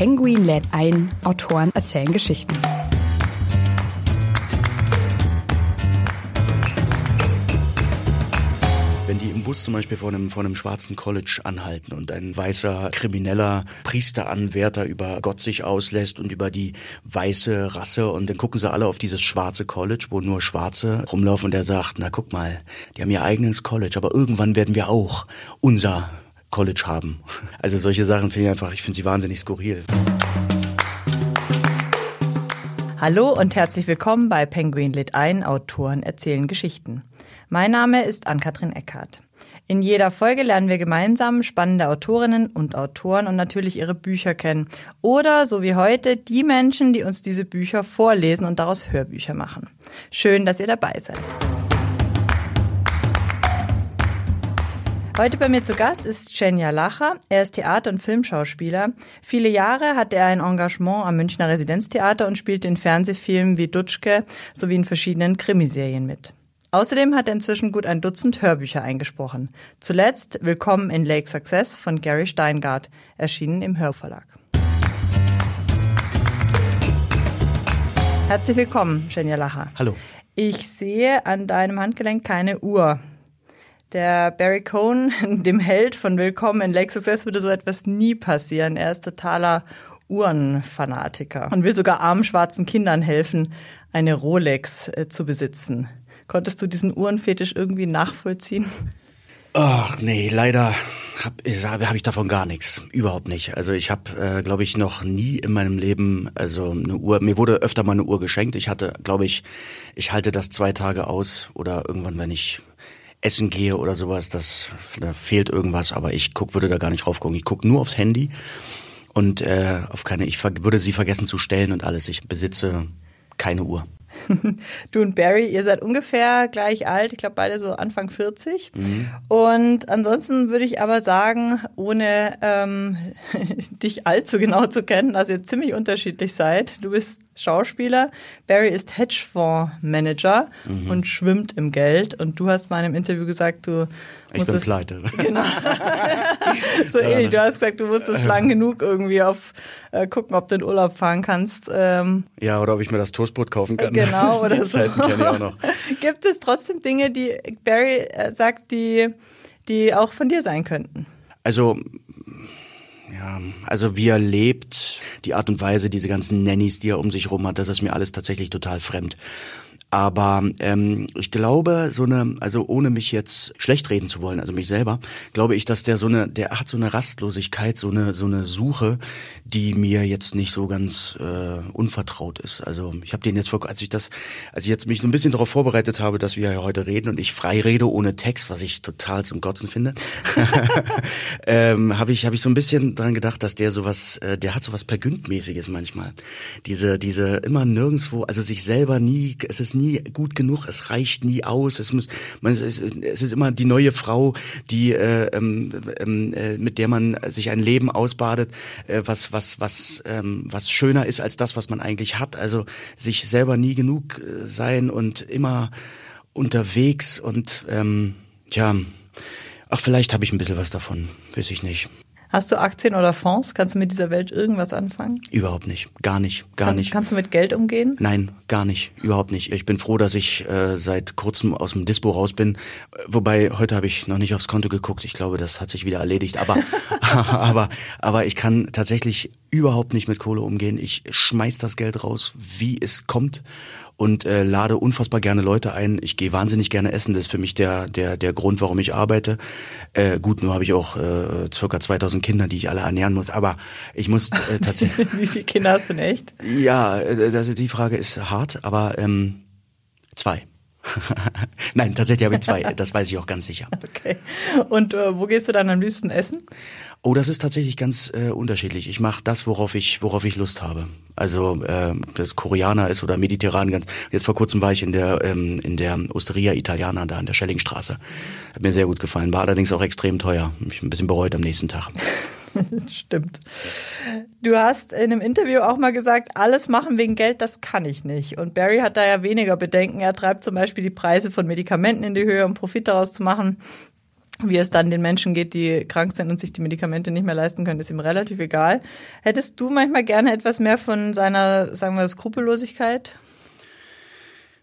Penguin lädt ein, Autoren erzählen Geschichten. Wenn die im Bus zum Beispiel vor einem, vor einem schwarzen College anhalten und ein weißer krimineller Priesteranwärter über Gott sich auslässt und über die weiße Rasse und dann gucken sie alle auf dieses schwarze College, wo nur Schwarze rumlaufen und er sagt, na guck mal, die haben ihr eigenes College, aber irgendwann werden wir auch unser College haben. Also solche Sachen finde ich einfach, ich finde sie wahnsinnig skurril. Hallo und herzlich willkommen bei Penguin Lit ein, Autoren erzählen Geschichten. Mein Name ist Ann-Kathrin Eckhardt. In jeder Folge lernen wir gemeinsam spannende Autorinnen und Autoren und natürlich ihre Bücher kennen. Oder, so wie heute, die Menschen, die uns diese Bücher vorlesen und daraus Hörbücher machen. Schön, dass ihr dabei seid. Heute bei mir zu Gast ist Cenya Lacher. Er ist Theater- und Filmschauspieler. Viele Jahre hatte er ein Engagement am Münchner Residenztheater und spielte in Fernsehfilmen wie Dutschke sowie in verschiedenen Krimiserien mit. Außerdem hat er inzwischen gut ein Dutzend Hörbücher eingesprochen. Zuletzt Willkommen in Lake Success von Gary Steingart, erschienen im Hörverlag. Herzlich willkommen, Cenya Lacher. Hallo. Ich sehe an deinem Handgelenk keine Uhr. Der Barry Cohn, dem Held von Willkommen in Lake Success, würde so etwas nie passieren. Er ist totaler Uhrenfanatiker und will sogar armen schwarzen Kindern helfen, eine Rolex äh, zu besitzen. Konntest du diesen Uhrenfetisch irgendwie nachvollziehen? Ach nee, leider habe hab ich davon gar nichts, überhaupt nicht. Also ich habe, äh, glaube ich, noch nie in meinem Leben also eine Uhr. Mir wurde öfter mal eine Uhr geschenkt. Ich hatte, glaube ich, ich halte das zwei Tage aus oder irgendwann, wenn ich essen gehe oder sowas, das da fehlt irgendwas. Aber ich guck, würde da gar nicht drauf gucken. Ich guck nur aufs Handy und äh, auf keine. Ich würde sie vergessen zu stellen und alles. Ich besitze keine Uhr. Du und Barry, ihr seid ungefähr gleich alt, ich glaube beide so Anfang 40. Und ansonsten würde ich aber sagen, ohne ähm, dich allzu genau zu kennen, dass ihr ziemlich unterschiedlich seid. Du bist Schauspieler, Barry ist Hedgefondsmanager und schwimmt im Geld. Und du hast mal in einem Interview gesagt, du Ich bin pleite. Genau. so ähnlich. Du hast gesagt, du musstest lang genug irgendwie auf äh, gucken, ob du in Urlaub fahren kannst. Ähm, Ja, oder ob ich mir das Toastbrot kaufen kann. Genau, oder so. Zeiten kenne ich auch noch. Gibt es trotzdem Dinge, die Barry äh, sagt, die, die auch von dir sein könnten? Also, ja, also wie er lebt, die Art und Weise, diese ganzen Nannies, die er um sich rum hat, das ist mir alles tatsächlich total fremd. Aber ähm, ich glaube, so eine, also ohne mich jetzt schlecht reden zu wollen, also mich selber, glaube ich, dass der so eine, der hat so eine Rastlosigkeit, so eine, so eine Suche, die mir jetzt nicht so ganz äh, unvertraut ist. Also ich habe den jetzt vor, als ich das, als ich jetzt mich so ein bisschen darauf vorbereitet habe, dass wir ja heute reden und ich frei rede ohne Text, was ich total zum Kotzen finde, ähm, habe ich, habe ich so ein bisschen dran gedacht, dass der sowas, äh, der hat sowas Pergündmäßiges manchmal. Diese, diese immer nirgendswo, also sich selber nie, es ist nie gut genug, es reicht nie aus, es muss, man, es, ist, es ist immer die neue Frau, die, äh, ähm, ähm, äh, mit der man sich ein Leben ausbadet, äh, was, was, was, ähm, was schöner ist als das, was man eigentlich hat. Also sich selber nie genug äh, sein und immer unterwegs und ähm, tja, ach vielleicht habe ich ein bisschen was davon, weiß ich nicht. Hast du Aktien oder Fonds? Kannst du mit dieser Welt irgendwas anfangen? Überhaupt nicht, gar nicht, gar Kann, nicht. Kannst du mit Geld umgehen? Nein, gar nicht, überhaupt nicht. Ich bin froh, dass ich äh, seit kurzem aus dem Dispo raus bin. Wobei heute habe ich noch nicht aufs Konto geguckt. Ich glaube, das hat sich wieder erledigt. Aber aber aber ich kann tatsächlich überhaupt nicht mit Kohle umgehen. Ich schmeiß das Geld raus, wie es kommt und äh, lade unfassbar gerne Leute ein. Ich gehe wahnsinnig gerne essen. Das ist für mich der der der Grund, warum ich arbeite. Äh, gut, nur habe ich auch äh, circa 2000 Kinder, die ich alle ernähren muss. Aber ich muss äh, tatsächlich Wie viele Kinder hast du denn echt? ja, also die Frage ist hart, aber ähm, zwei. Nein, tatsächlich habe ich zwei. Das weiß ich auch ganz sicher. Okay. Und äh, wo gehst du dann am liebsten essen? Oh, das ist tatsächlich ganz äh, unterschiedlich. Ich mache das, worauf ich, worauf ich Lust habe. Also äh, das Koreaner ist oder mediterran ganz. Jetzt vor kurzem war ich in der ähm, in der Osteria Italiana da in der Schellingstraße. Hat mir sehr gut gefallen. War allerdings auch extrem teuer. Mich ein bisschen bereut am nächsten Tag. Stimmt. Du hast in einem Interview auch mal gesagt, alles machen wegen Geld, das kann ich nicht. Und Barry hat da ja weniger Bedenken. Er treibt zum Beispiel die Preise von Medikamenten in die Höhe, um Profit daraus zu machen. Wie es dann den Menschen geht, die krank sind und sich die Medikamente nicht mehr leisten können, ist ihm relativ egal. Hättest du manchmal gerne etwas mehr von seiner, sagen wir, Skrupellosigkeit?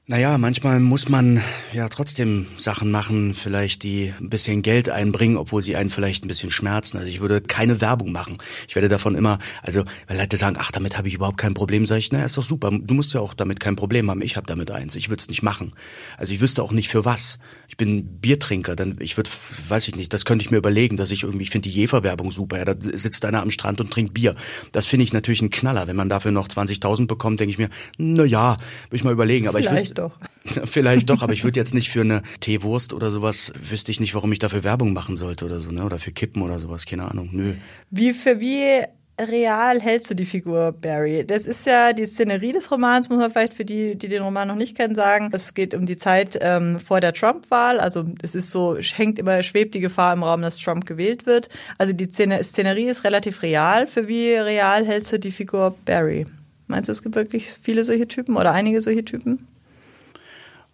Naja, manchmal muss man ja trotzdem Sachen machen, vielleicht die ein bisschen Geld einbringen, obwohl sie einen vielleicht ein bisschen schmerzen. Also ich würde keine Werbung machen. Ich werde davon immer, also weil Leute sagen, ach, damit habe ich überhaupt kein Problem, sage ich, na, ist doch super. Du musst ja auch damit kein Problem haben. Ich habe damit eins. Ich würde es nicht machen. Also ich wüsste auch nicht für was. Ich bin Biertrinker, dann ich würde, weiß ich nicht, das könnte ich mir überlegen, dass ich irgendwie, ich finde die Jefer-Werbung super. Ja, da sitzt einer am Strand und trinkt Bier. Das finde ich natürlich ein Knaller. Wenn man dafür noch 20.000 bekommt, denke ich mir, na ja, würde ich mal überlegen. Aber Vielleicht ich wüsste, doch. Vielleicht doch, aber ich würde jetzt nicht für eine Teewurst oder sowas, wüsste ich nicht, warum ich dafür Werbung machen sollte oder so, ne? Oder für Kippen oder sowas, keine Ahnung. Nö. Wie für wie real hältst du die Figur Barry? Das ist ja die Szenerie des Romans, muss man vielleicht für die, die den Roman noch nicht kennen, sagen. Es geht um die Zeit ähm, vor der Trump-Wahl. Also es ist so, hängt immer, schwebt die Gefahr im Raum, dass Trump gewählt wird. Also die Szene, Szenerie ist relativ real. Für wie real hältst du die Figur Barry? Meinst du, es gibt wirklich viele solche Typen oder einige solche Typen?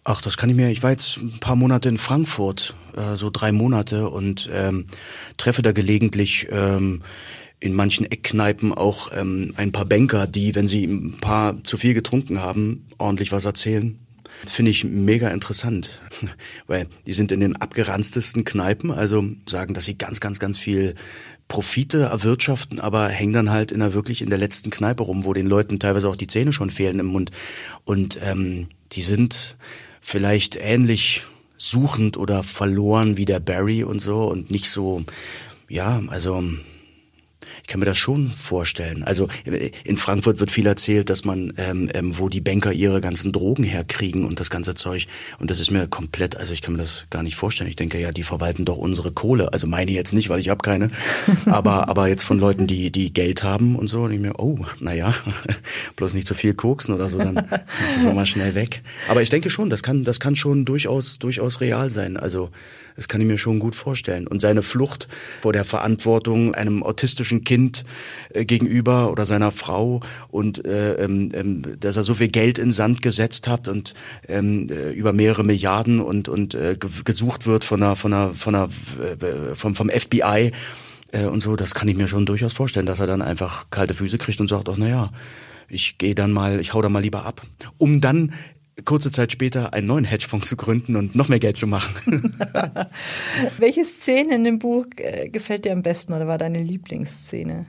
Ach, das kann ich mir. Ich war jetzt ein paar Monate in Frankfurt, äh, so drei Monate und ähm, treffe da gelegentlich ähm, in manchen Eckkneipen auch ähm, ein paar Banker, die, wenn sie ein paar zu viel getrunken haben, ordentlich was erzählen. Finde ich mega interessant, weil die sind in den abgeranztesten Kneipen, also sagen, dass sie ganz, ganz, ganz viel Profite erwirtschaften, aber hängen dann halt in der wirklich in der letzten Kneipe rum, wo den Leuten teilweise auch die Zähne schon fehlen im Mund. Und ähm, die sind vielleicht ähnlich suchend oder verloren wie der Barry und so und nicht so, ja, also ich kann mir das schon vorstellen. Also in Frankfurt wird viel erzählt, dass man, ähm, ähm, wo die Banker ihre ganzen Drogen herkriegen und das ganze Zeug. Und das ist mir komplett, also ich kann mir das gar nicht vorstellen. Ich denke, ja, die verwalten doch unsere Kohle. Also meine jetzt nicht, weil ich habe keine. aber, aber jetzt von Leuten, die, die Geld haben und so, und ich mir, oh, naja, bloß nicht zu viel koksen oder so, dann ist es mal schnell weg. Aber ich denke schon, das kann, das kann schon durchaus, durchaus real sein. Also das kann ich mir schon gut vorstellen. Und seine Flucht vor der Verantwortung einem autistischen Kind äh, gegenüber oder seiner Frau und äh, ähm, ähm, dass er so viel Geld in Sand gesetzt hat und ähm, äh, über mehrere Milliarden und und äh, gesucht wird von einer von einer von einer vom vom FBI äh, und so, das kann ich mir schon durchaus vorstellen, dass er dann einfach kalte Füße kriegt und sagt, ach na ja, ich gehe dann mal, ich hau da mal lieber ab, um dann kurze Zeit später einen neuen Hedgefonds zu gründen und noch mehr Geld zu machen. Welche Szene in dem Buch äh, gefällt dir am besten oder war deine Lieblingsszene?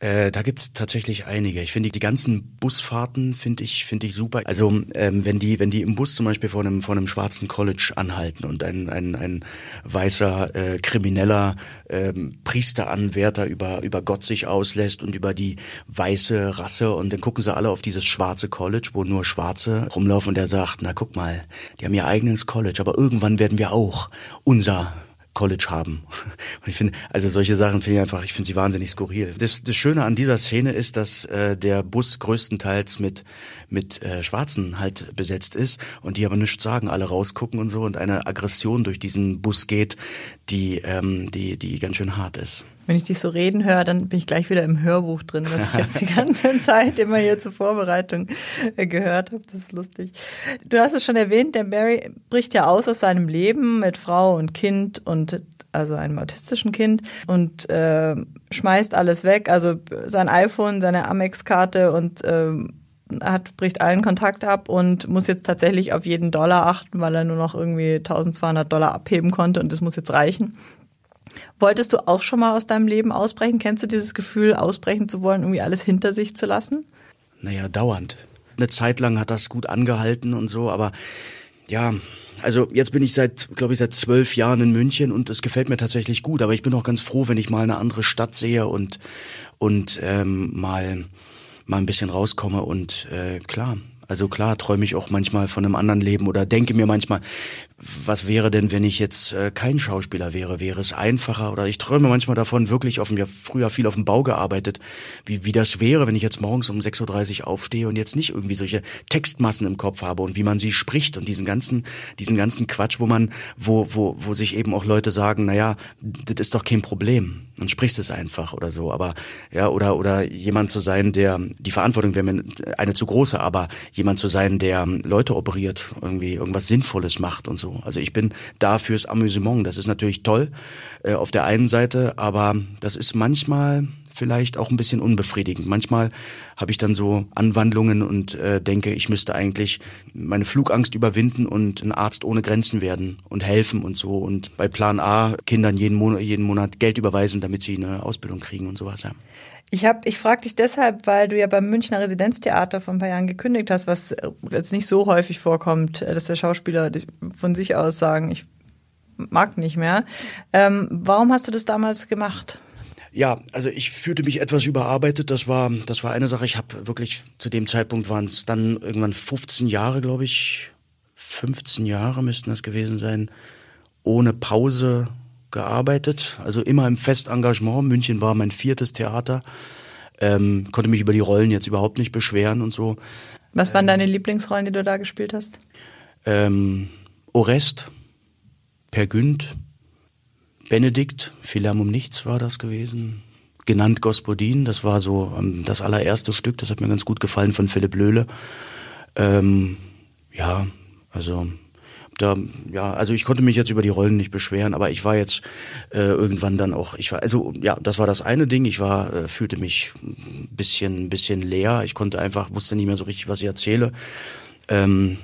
Äh, da gibt's tatsächlich einige. Ich finde die ganzen Busfahrten finde ich finde ich super. Also ähm, wenn die wenn die im Bus zum Beispiel vor einem vor einem schwarzen College anhalten und ein ein, ein weißer äh, krimineller ähm, Priesteranwärter über über Gott sich auslässt und über die weiße Rasse und dann gucken sie alle auf dieses schwarze College, wo nur Schwarze rumlaufen und der sagt, na guck mal, die haben ihr eigenes College, aber irgendwann werden wir auch unser College haben. Und ich finde, also solche Sachen finde ich einfach, ich finde sie wahnsinnig skurril. Das, das Schöne an dieser Szene ist, dass äh, der Bus größtenteils mit mit äh, Schwarzen halt besetzt ist und die aber nichts sagen, alle rausgucken und so und eine Aggression durch diesen Bus geht, die ähm, die die ganz schön hart ist. Wenn ich dich so reden höre, dann bin ich gleich wieder im Hörbuch drin, was ich jetzt die ganze Zeit immer hier zur Vorbereitung äh, gehört habe. Das ist lustig. Du hast es schon erwähnt, der Barry bricht ja aus aus seinem Leben mit Frau und Kind und also einem autistischen Kind und äh, schmeißt alles weg, also sein iPhone, seine Amex-Karte und äh, hat, bricht allen Kontakt ab und muss jetzt tatsächlich auf jeden Dollar achten, weil er nur noch irgendwie 1200 Dollar abheben konnte und das muss jetzt reichen. Wolltest du auch schon mal aus deinem Leben ausbrechen? Kennst du dieses Gefühl, ausbrechen zu wollen, irgendwie alles hinter sich zu lassen? Naja, dauernd. Eine Zeit lang hat das gut angehalten und so, aber ja, also jetzt bin ich seit, glaube ich, seit zwölf Jahren in München und es gefällt mir tatsächlich gut, aber ich bin auch ganz froh, wenn ich mal eine andere Stadt sehe und, und ähm, mal, mal ein bisschen rauskomme und äh, klar, Also klar träume ich auch manchmal von einem anderen Leben oder denke mir manchmal, was wäre denn, wenn ich jetzt äh, kein Schauspieler wäre? Wäre es einfacher? Oder ich träume manchmal davon, wirklich auf dem, ja früher viel auf dem Bau gearbeitet, wie, wie das wäre, wenn ich jetzt morgens um 6.30 Uhr aufstehe und jetzt nicht irgendwie solche Textmassen im Kopf habe und wie man sie spricht und diesen ganzen, diesen ganzen Quatsch, wo man, wo, wo, wo sich eben auch Leute sagen, naja, das ist doch kein Problem. Dann sprichst es einfach oder so. Aber ja, oder oder jemand zu sein, der die Verantwortung wäre mir eine zu große, aber jemand zu sein, der Leute operiert, irgendwie irgendwas Sinnvolles macht und so also ich bin da fürs Amüsement. Das ist natürlich toll äh, auf der einen Seite, aber das ist manchmal vielleicht auch ein bisschen unbefriedigend. Manchmal habe ich dann so Anwandlungen und äh, denke, ich müsste eigentlich meine Flugangst überwinden und ein Arzt ohne Grenzen werden und helfen und so und bei Plan A Kindern jeden Monat, jeden Monat Geld überweisen, damit sie eine Ausbildung kriegen und sowas. Ja. Ich habe, ich frage dich deshalb, weil du ja beim Münchner Residenztheater vor ein paar Jahren gekündigt hast, was jetzt nicht so häufig vorkommt, dass der Schauspieler von sich aus sagen, ich mag nicht mehr. Ähm, warum hast du das damals gemacht? Ja, also ich fühlte mich etwas überarbeitet. Das war, das war eine Sache. Ich habe wirklich zu dem Zeitpunkt waren es dann irgendwann 15 Jahre, glaube ich, 15 Jahre müssten das gewesen sein, ohne Pause gearbeitet, also immer im Festengagement. München war mein viertes Theater. Ähm, konnte mich über die Rollen jetzt überhaupt nicht beschweren und so. Was waren ähm, deine Lieblingsrollen, die du da gespielt hast? Ähm, Orest, Per Günd, Benedikt, Philam um nichts war das gewesen. Genannt Gospodin, das war so ähm, das allererste Stück, das hat mir ganz gut gefallen von Philipp Löhle. Ähm, ja, also da, ja, also ich konnte mich jetzt über die Rollen nicht beschweren, aber ich war jetzt äh, irgendwann dann auch, ich war, also ja, das war das eine Ding. Ich war, äh, fühlte mich ein bisschen, bisschen leer. Ich konnte einfach, wusste nicht mehr so richtig, was ich erzähle. Ähm,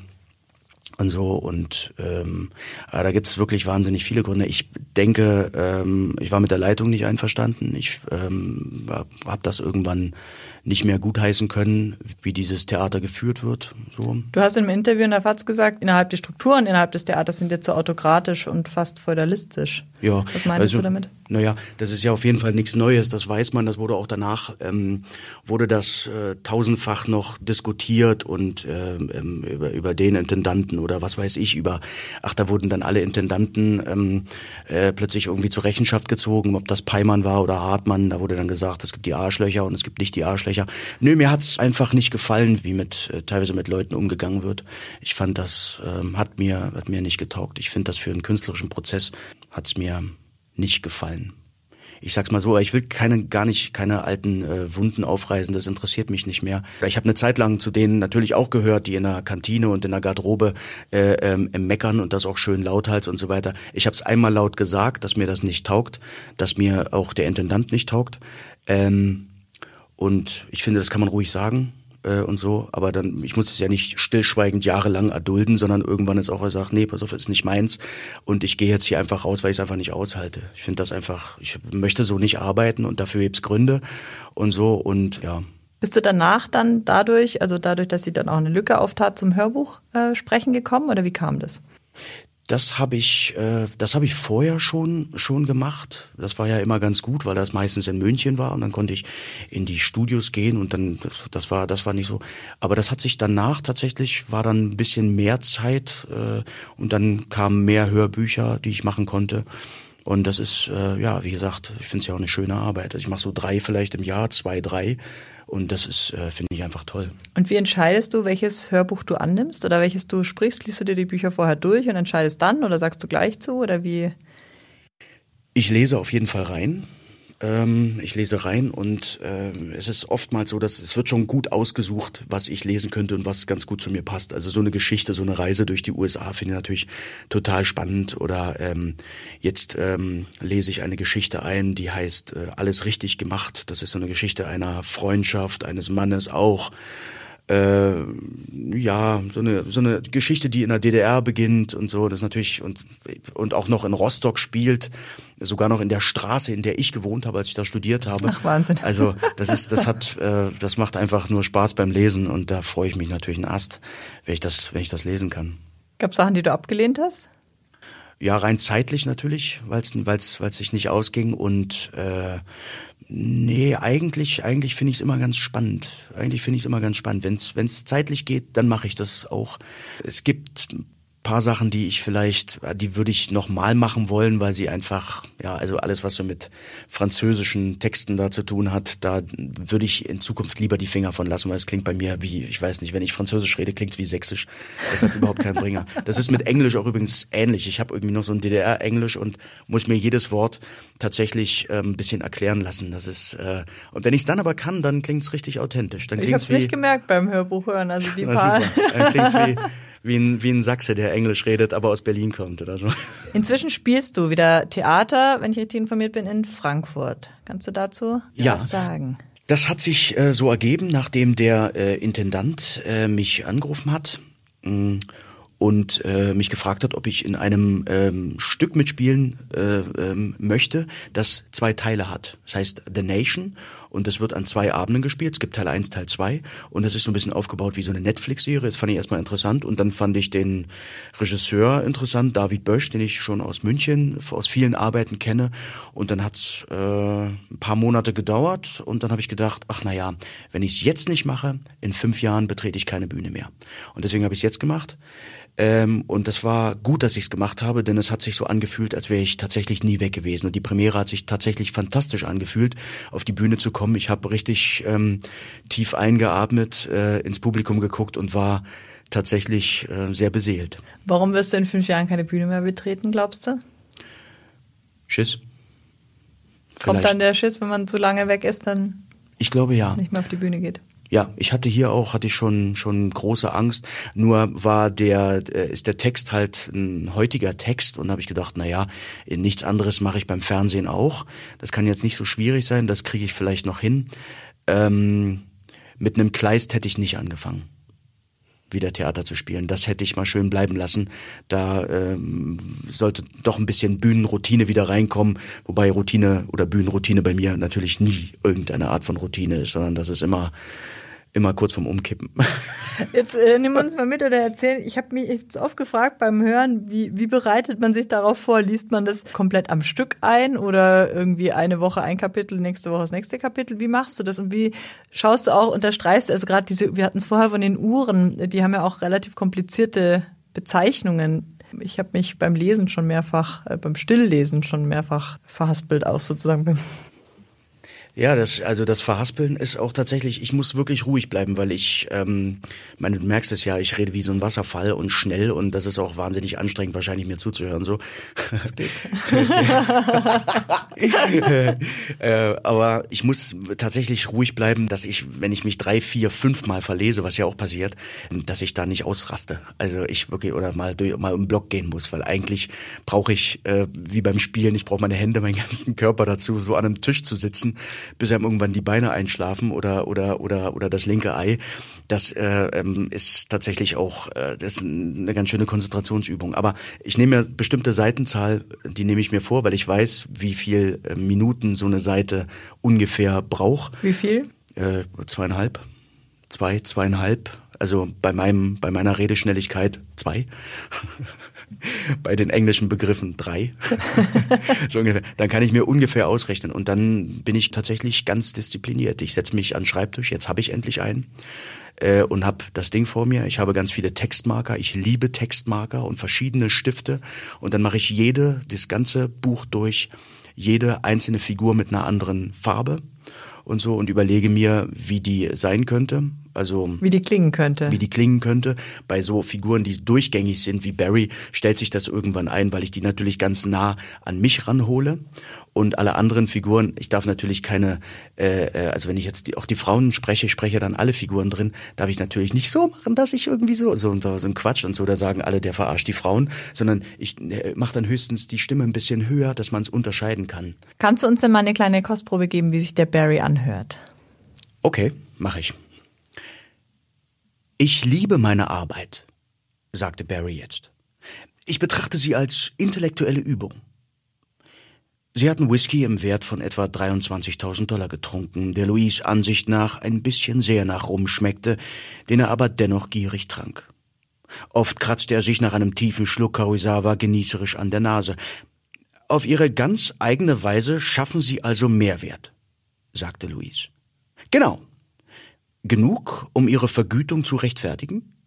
und so und ähm, da gibt's wirklich wahnsinnig viele Gründe. Ich denke, ähm, ich war mit der Leitung nicht einverstanden. Ich ähm, habe das irgendwann nicht mehr gutheißen können, wie dieses Theater geführt wird. So. Du hast im Interview in der FAZ gesagt, innerhalb der Strukturen innerhalb des Theaters sind jetzt so autokratisch und fast feudalistisch. Ja. Was meinst also, du damit? Naja, das ist ja auf jeden Fall nichts Neues, das weiß man, das wurde auch danach, ähm, wurde das äh, tausendfach noch diskutiert und äh, ähm, über, über den Intendanten oder was weiß ich, über, ach, da wurden dann alle Intendanten ähm, äh, plötzlich irgendwie zur Rechenschaft gezogen, ob das Peimann war oder Hartmann, da wurde dann gesagt, es gibt die Arschlöcher und es gibt nicht die Arschlöcher Österreicher. Nö, mir hat's einfach nicht gefallen, wie mit äh, teilweise mit Leuten umgegangen wird. Ich fand, das ähm, hat mir hat mir nicht getaugt. Ich finde, das für einen künstlerischen Prozess hat's mir nicht gefallen ich sag's mal so, ich will keine gar nicht keine alten äh, Wunden aufreißen, das interessiert mich nicht mehr. Ich habe eine Zeit lang zu denen natürlich auch gehört, die in der Kantine und in der Garderobe äh, ähm, meckern und das auch schön lauthals und so weiter. Ich habe es einmal laut gesagt, dass mir das nicht taugt, dass mir auch der Intendant nicht taugt. Ähm, und ich finde, das kann man ruhig sagen äh, und so, aber dann, ich muss es ja nicht stillschweigend jahrelang erdulden, sondern irgendwann ist auch er sagt, nee, pass auf, ist nicht meins und ich gehe jetzt hier einfach raus, weil ich es einfach nicht aushalte. Ich finde das einfach, ich möchte so nicht arbeiten und dafür gibt's Gründe und so und ja. Bist du danach dann dadurch, also dadurch, dass sie dann auch eine Lücke auftat, zum Hörbuch äh, sprechen gekommen oder wie kam das? Das habe ich, äh, das habe ich vorher schon schon gemacht. Das war ja immer ganz gut, weil das meistens in München war und dann konnte ich in die Studios gehen und dann das, das war das war nicht so. Aber das hat sich danach tatsächlich war dann ein bisschen mehr Zeit äh, und dann kamen mehr Hörbücher, die ich machen konnte. Und das ist äh, ja wie gesagt, ich finde es ja auch eine schöne Arbeit. Also ich mache so drei vielleicht im Jahr, zwei, drei und das ist, äh, finde ich, einfach toll. Und wie entscheidest du, welches Hörbuch du annimmst oder welches du sprichst? Liest du dir die Bücher vorher durch und entscheidest dann oder sagst du gleich zu oder wie? Ich lese auf jeden Fall rein. Ähm, ich lese rein und äh, es ist oftmals so, dass es wird schon gut ausgesucht, was ich lesen könnte und was ganz gut zu mir passt. Also so eine Geschichte, so eine Reise durch die USA finde ich natürlich total spannend. Oder ähm, jetzt ähm, lese ich eine Geschichte ein, die heißt äh, Alles richtig gemacht. Das ist so eine Geschichte einer Freundschaft, eines Mannes auch äh, ja, so eine, so eine Geschichte, die in der DDR beginnt und so, das natürlich und, und auch noch in Rostock spielt, sogar noch in der Straße, in der ich gewohnt habe, als ich da studiert habe. Ach, Wahnsinn. Also, das ist, das hat, äh, das macht einfach nur Spaß beim Lesen und da freue ich mich natürlich einen Ast, wenn ich das, wenn ich das lesen kann. Gab Sachen, die du abgelehnt hast? Ja, rein zeitlich natürlich, weil es weil es sich nicht ausging und äh, Nee, eigentlich, eigentlich finde ich es immer ganz spannend. Eigentlich finde ich es immer ganz spannend. Wenn es zeitlich geht, dann mache ich das auch. Es gibt paar Sachen, die ich vielleicht, die würde ich nochmal machen wollen, weil sie einfach, ja, also alles, was so mit französischen Texten da zu tun hat, da würde ich in Zukunft lieber die Finger von lassen, weil es klingt bei mir wie, ich weiß nicht, wenn ich Französisch rede, klingt es wie Sächsisch. Das hat überhaupt keinen Bringer. Das ist mit Englisch auch übrigens ähnlich. Ich habe irgendwie noch so ein DDR-Englisch und muss mir jedes Wort tatsächlich äh, ein bisschen erklären lassen. Das ist, äh, und wenn ich es dann aber kann, dann klingt es richtig authentisch. Dann ich habe es nicht gemerkt beim Hörbuch hören, also die paar. Dann klingt's wie, wie ein, wie ein Sachse, der Englisch redet, aber aus Berlin kommt oder so. Inzwischen spielst du wieder Theater, wenn ich richtig informiert bin, in Frankfurt. Kannst du dazu ja. was sagen? Das hat sich äh, so ergeben, nachdem der äh, Intendant äh, mich angerufen hat. Mh, mm, und äh, mich gefragt hat, ob ich in einem ähm, Stück mitspielen äh, ähm, möchte, das zwei Teile hat. Das heißt The Nation und das wird an zwei Abenden gespielt. Es gibt Teil 1, Teil 2 und das ist so ein bisschen aufgebaut wie so eine Netflix-Serie. Das fand ich erstmal interessant und dann fand ich den Regisseur interessant, David Bösch, den ich schon aus München, aus vielen Arbeiten kenne und dann hat's äh, ein paar Monate gedauert und dann habe ich gedacht, ach naja, wenn ich es jetzt nicht mache, in fünf Jahren betrete ich keine Bühne mehr. Und deswegen habe ich es jetzt gemacht. Ähm, und das war gut, dass ich es gemacht habe, denn es hat sich so angefühlt, als wäre ich tatsächlich nie weg gewesen. Und die Premiere hat sich tatsächlich fantastisch angefühlt, auf die Bühne zu kommen. Ich habe richtig ähm, tief eingeatmet, äh, ins Publikum geguckt und war tatsächlich äh, sehr beseelt. Warum wirst du in fünf Jahren keine Bühne mehr betreten, glaubst du? Schiss. Kommt dann der Schiss, wenn man zu lange weg ist, dann ich glaube ja. nicht mehr auf die Bühne geht? Ja, ich hatte hier auch, hatte ich schon, schon große Angst. Nur war der, äh, ist der Text halt ein heutiger Text und habe ich gedacht, na ja, nichts anderes mache ich beim Fernsehen auch. Das kann jetzt nicht so schwierig sein, das kriege ich vielleicht noch hin. Ähm, mit einem Kleist hätte ich nicht angefangen wieder Theater zu spielen. Das hätte ich mal schön bleiben lassen. Da ähm, sollte doch ein bisschen Bühnenroutine wieder reinkommen, wobei Routine oder Bühnenroutine bei mir natürlich nie irgendeine Art von Routine ist, sondern das ist immer immer kurz vorm Umkippen. Jetzt äh, nimm uns mal mit oder erzähl. Ich habe mich jetzt oft gefragt beim Hören, wie, wie bereitet man sich darauf vor? Liest man das komplett am Stück ein oder irgendwie eine Woche ein Kapitel, nächste Woche das nächste Kapitel? Wie machst du das und wie schaust du auch, unterstreichst du, also gerade diese, wir hatten es vorher von den Uhren, die haben ja auch relativ komplizierte Bezeichnungen. Ich habe mich beim Lesen schon mehrfach, äh, beim Stilllesen schon mehrfach verhaspelt, auch sozusagen beim ja, das, also das Verhaspeln ist auch tatsächlich, ich muss wirklich ruhig bleiben, weil ich, ähm, meine, du merkst es ja, ich rede wie so ein Wasserfall und schnell und das ist auch wahnsinnig anstrengend, wahrscheinlich mir zuzuhören. so. Das geht. das geht. äh, aber ich muss tatsächlich ruhig bleiben, dass ich, wenn ich mich drei, vier, fünf Mal verlese, was ja auch passiert, dass ich da nicht ausraste. Also ich wirklich oder mal durch mal im Block gehen muss, weil eigentlich brauche ich, äh, wie beim Spielen, ich brauche meine Hände, meinen ganzen Körper dazu, so an einem Tisch zu sitzen bis einem irgendwann die Beine einschlafen oder oder oder oder das linke Ei. Das äh, ähm, ist tatsächlich auch äh, das ist eine ganz schöne Konzentrationsübung. Aber ich nehme mir bestimmte Seitenzahl, die nehme ich mir vor, weil ich weiß, wie viel äh, Minuten so eine Seite ungefähr braucht. Wie viel? Äh, zweieinhalb, zwei, zweieinhalb. Also bei meinem bei meiner Redeschnelligkeit zwei. bei den englischen Begriffen drei. so ungefähr. Dann kann ich mir ungefähr ausrechnen und dann bin ich tatsächlich ganz diszipliniert. Ich setze mich an den Schreibtisch, jetzt habe ich endlich einen äh, und habe das Ding vor mir. Ich habe ganz viele Textmarker. Ich liebe Textmarker und verschiedene Stifte und dann mache ich jede, das ganze Buch durch, jede einzelne Figur mit einer anderen Farbe und so und überlege mir, wie die sein könnte. Also wie die klingen könnte. Wie die klingen könnte. Bei so Figuren, die durchgängig sind wie Barry, stellt sich das irgendwann ein, weil ich die natürlich ganz nah an mich ranhole und alle anderen Figuren, ich darf natürlich keine, äh, äh, also wenn ich jetzt die, auch die Frauen spreche, spreche dann alle Figuren drin, darf ich natürlich nicht so machen, dass ich irgendwie so, so, so ein Quatsch und so, da sagen alle, der verarscht die Frauen, sondern ich äh, mache dann höchstens die Stimme ein bisschen höher, dass man es unterscheiden kann. Kannst du uns denn mal eine kleine Kostprobe geben, wie sich der Barry anhört? Okay, mache ich. Ich liebe meine Arbeit, sagte Barry jetzt. Ich betrachte sie als intellektuelle Übung. Sie hatten Whisky im Wert von etwa 23.000 Dollar getrunken, der Louis Ansicht nach ein bisschen sehr nach Rum schmeckte, den er aber dennoch gierig trank. Oft kratzte er sich nach einem tiefen Schluck Karuisawa genießerisch an der Nase. Auf ihre ganz eigene Weise schaffen sie also Mehrwert, sagte Louise. Genau. Genug, um ihre Vergütung zu rechtfertigen?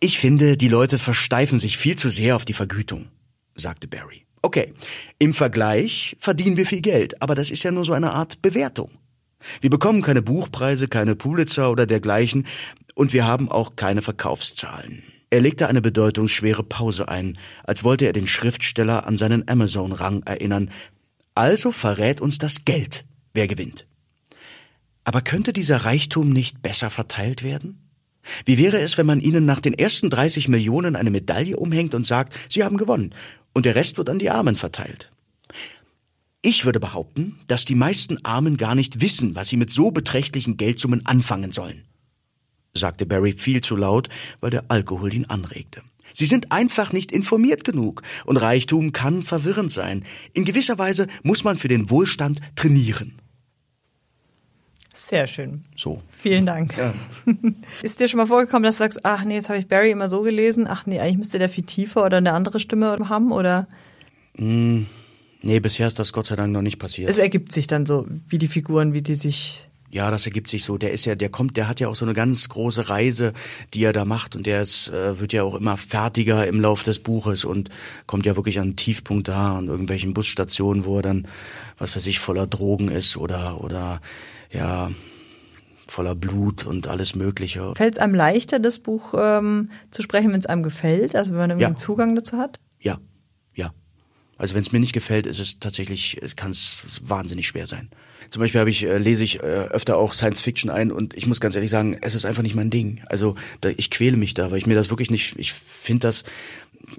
Ich finde, die Leute versteifen sich viel zu sehr auf die Vergütung, sagte Barry. Okay, im Vergleich verdienen wir viel Geld, aber das ist ja nur so eine Art Bewertung. Wir bekommen keine Buchpreise, keine Pulitzer oder dergleichen, und wir haben auch keine Verkaufszahlen. Er legte eine bedeutungsschwere Pause ein, als wollte er den Schriftsteller an seinen Amazon-Rang erinnern. Also verrät uns das Geld, wer gewinnt. Aber könnte dieser Reichtum nicht besser verteilt werden? Wie wäre es, wenn man ihnen nach den ersten 30 Millionen eine Medaille umhängt und sagt, sie haben gewonnen, und der Rest wird an die Armen verteilt? Ich würde behaupten, dass die meisten Armen gar nicht wissen, was sie mit so beträchtlichen Geldsummen anfangen sollen sagte Barry viel zu laut, weil der Alkohol ihn anregte. Sie sind einfach nicht informiert genug, und Reichtum kann verwirrend sein. In gewisser Weise muss man für den Wohlstand trainieren. Sehr schön. So. Vielen Dank. Ja. Ist dir schon mal vorgekommen, dass du sagst, ach nee, jetzt habe ich Barry immer so gelesen, ach nee, eigentlich müsste der viel tiefer oder eine andere Stimme haben, oder? Mm, nee, bisher ist das Gott sei Dank noch nicht passiert. Es ergibt sich dann so, wie die Figuren, wie die sich ja, das ergibt sich so. Der ist ja, der kommt, der hat ja auch so eine ganz große Reise, die er da macht und der ist, äh, wird ja auch immer fertiger im Lauf des Buches und kommt ja wirklich an einen Tiefpunkt da an irgendwelchen Busstationen, wo er dann, was weiß ich, voller Drogen ist oder oder ja voller Blut und alles Mögliche. Fällt es einem leichter, das Buch ähm, zu sprechen, wenn es einem gefällt, also wenn man irgendwie ja. einen Zugang dazu hat? Ja. Also wenn es mir nicht gefällt, ist es tatsächlich, es kann es wahnsinnig schwer sein. Zum Beispiel habe ich, äh, lese ich äh, öfter auch Science Fiction ein und ich muss ganz ehrlich sagen, es ist einfach nicht mein Ding. Also da, ich quäle mich da, weil ich mir das wirklich nicht, ich finde das,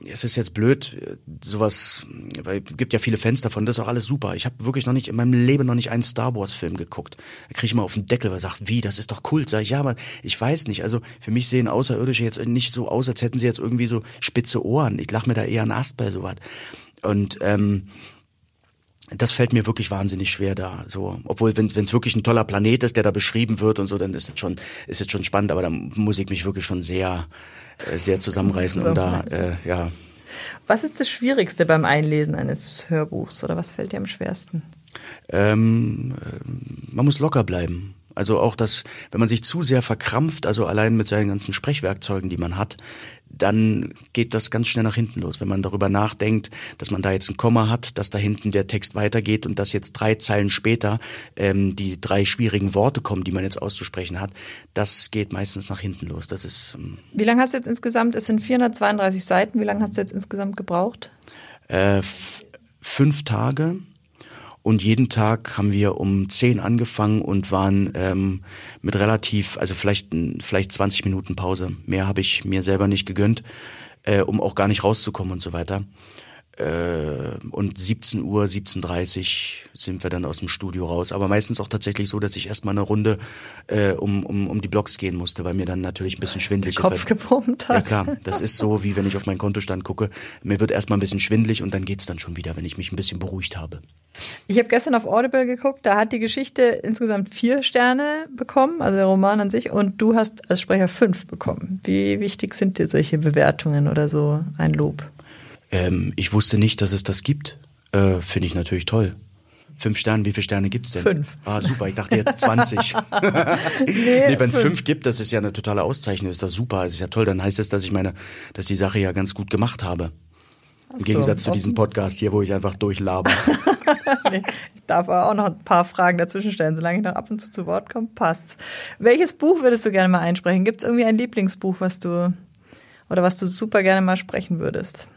es ist jetzt blöd, sowas, weil gibt ja viele Fans davon, das ist auch alles super. Ich habe wirklich noch nicht in meinem Leben noch nicht einen Star Wars Film geguckt. Da kriege ich mal auf den Deckel, weil sagt, wie, das ist doch Kult. Sag ich, ja, aber ich weiß nicht. Also für mich sehen Außerirdische jetzt nicht so aus, als hätten sie jetzt irgendwie so spitze Ohren. Ich lach mir da eher einen Ast bei sowas. Und ähm, das fällt mir wirklich wahnsinnig schwer da. So, obwohl wenn es wirklich ein toller Planet ist, der da beschrieben wird und so, dann ist es schon ist es schon spannend. Aber da muss ich mich wirklich schon sehr äh, sehr zusammenreißen, um da äh, ja. Was ist das Schwierigste beim Einlesen eines Hörbuchs oder was fällt dir am schwersten? Ähm, äh, man muss locker bleiben. Also auch das, wenn man sich zu sehr verkrampft, also allein mit seinen ganzen Sprechwerkzeugen, die man hat, dann geht das ganz schnell nach hinten los. Wenn man darüber nachdenkt, dass man da jetzt ein Komma hat, dass da hinten der Text weitergeht und dass jetzt drei Zeilen später ähm, die drei schwierigen Worte kommen, die man jetzt auszusprechen hat, das geht meistens nach hinten los. Das ist. Ähm, Wie lange hast du jetzt insgesamt? Es sind 432 Seiten. Wie lange hast du jetzt insgesamt gebraucht? Äh, fünf Tage. Und jeden Tag haben wir um zehn angefangen und waren ähm, mit relativ, also vielleicht, vielleicht 20 Minuten Pause. Mehr habe ich mir selber nicht gegönnt, äh, um auch gar nicht rauszukommen und so weiter. Äh, und 17 Uhr, 17.30 sind wir dann aus dem Studio raus. Aber meistens auch tatsächlich so, dass ich erstmal eine Runde äh, um, um, um die Blocks gehen musste, weil mir dann natürlich ein bisschen schwindlig ist. Kopf gepumpt hat. Ja klar, das ist so, wie wenn ich auf meinen Kontostand gucke. Mir wird erstmal ein bisschen schwindlig und dann geht's dann schon wieder, wenn ich mich ein bisschen beruhigt habe. Ich habe gestern auf Audible geguckt, da hat die Geschichte insgesamt vier Sterne bekommen, also der Roman an sich, und du hast als Sprecher fünf bekommen. Wie wichtig sind dir solche Bewertungen oder so ein Lob? Ähm, ich wusste nicht, dass es das gibt. Äh, Finde ich natürlich toll. Fünf Sterne, wie viele Sterne gibt's denn? Fünf. Ah, super, ich dachte jetzt 20. nee, nee wenn es fünf gibt, das ist ja eine totale Auszeichnung, ist das super. Das ist ja toll, dann heißt es, dass ich meine, dass die Sache ja ganz gut gemacht habe. Im Gegensatz zu diesem Podcast hier, wo ich einfach durchlaber. nee, ich darf aber auch noch ein paar Fragen dazwischen stellen. Solange ich noch ab und zu zu Wort komme, passt's. Welches Buch würdest du gerne mal einsprechen? Gibt es irgendwie ein Lieblingsbuch, was du oder was du super gerne mal sprechen würdest?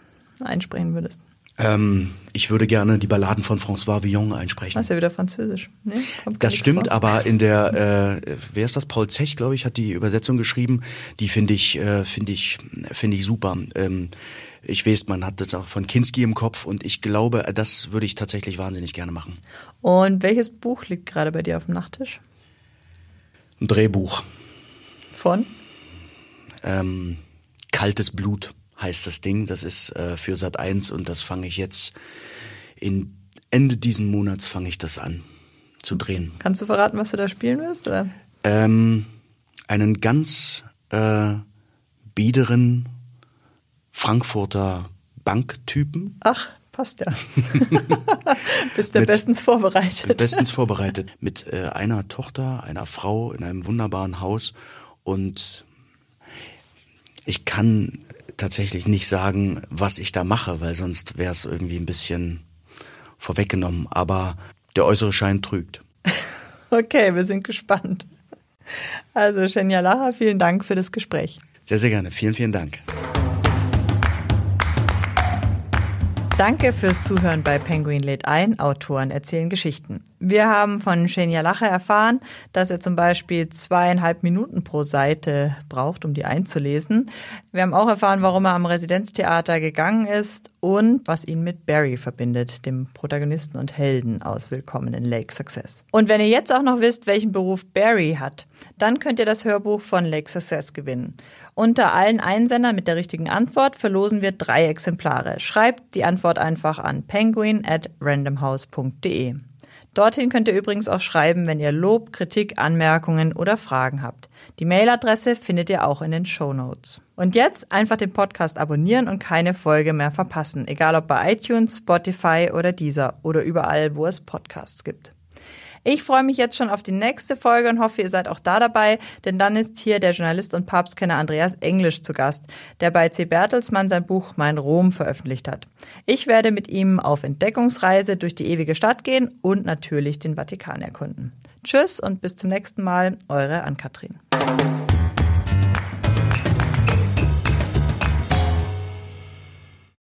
Einsprechen würdest? Ähm, ich würde gerne die Balladen von François Villon einsprechen. Das ist ja wieder Französisch. Nee, das stimmt, vor. aber in der, äh, wer ist das? Paul Zech, glaube ich, hat die Übersetzung geschrieben. Die finde ich, äh, finde ich, finde ich super. Ähm, ich weiß, man hat das auch von Kinski im Kopf und ich glaube, das würde ich tatsächlich wahnsinnig gerne machen. Und welches Buch liegt gerade bei dir auf dem Nachttisch? Ein Drehbuch. Von? Ähm, Kaltes Blut heißt das Ding. Das ist äh, für Sat 1 und das fange ich jetzt in Ende diesen Monats fange ich das an zu drehen. Kannst du verraten, was du da spielen wirst, oder? Ähm, einen ganz äh, biederen Frankfurter Banktypen. Ach, passt ja. Bist du bestens vorbereitet. Bestens vorbereitet. Mit äh, einer Tochter, einer Frau in einem wunderbaren Haus und ich kann tatsächlich nicht sagen, was ich da mache, weil sonst wäre es irgendwie ein bisschen vorweggenommen. Aber der äußere Schein trügt. okay, wir sind gespannt. Also Shenya Laha, vielen Dank für das Gespräch. Sehr, sehr gerne. Vielen, vielen Dank. Danke fürs Zuhören bei Penguin lädt ein. Autoren erzählen Geschichten. Wir haben von Shenya Lache erfahren, dass er zum Beispiel zweieinhalb Minuten pro Seite braucht, um die einzulesen. Wir haben auch erfahren, warum er am Residenztheater gegangen ist und was ihn mit Barry verbindet, dem Protagonisten und Helden aus Willkommen in Lake Success. Und wenn ihr jetzt auch noch wisst, welchen Beruf Barry hat, dann könnt ihr das Hörbuch von Lake Success gewinnen. Unter allen Einsendern mit der richtigen Antwort verlosen wir drei Exemplare. Schreibt die Antwort einfach an penguin at randomhouse.de. Dorthin könnt ihr übrigens auch schreiben, wenn ihr Lob, Kritik, Anmerkungen oder Fragen habt. Die Mailadresse findet ihr auch in den Show Notes. Und jetzt einfach den Podcast abonnieren und keine Folge mehr verpassen, egal ob bei iTunes, Spotify oder dieser oder überall, wo es Podcasts gibt. Ich freue mich jetzt schon auf die nächste Folge und hoffe, ihr seid auch da dabei, denn dann ist hier der Journalist und Papstkenner Andreas Englisch zu Gast, der bei C. Bertelsmann sein Buch Mein Rom veröffentlicht hat. Ich werde mit ihm auf Entdeckungsreise durch die ewige Stadt gehen und natürlich den Vatikan erkunden. Tschüss und bis zum nächsten Mal, eure Ann-Kathrin.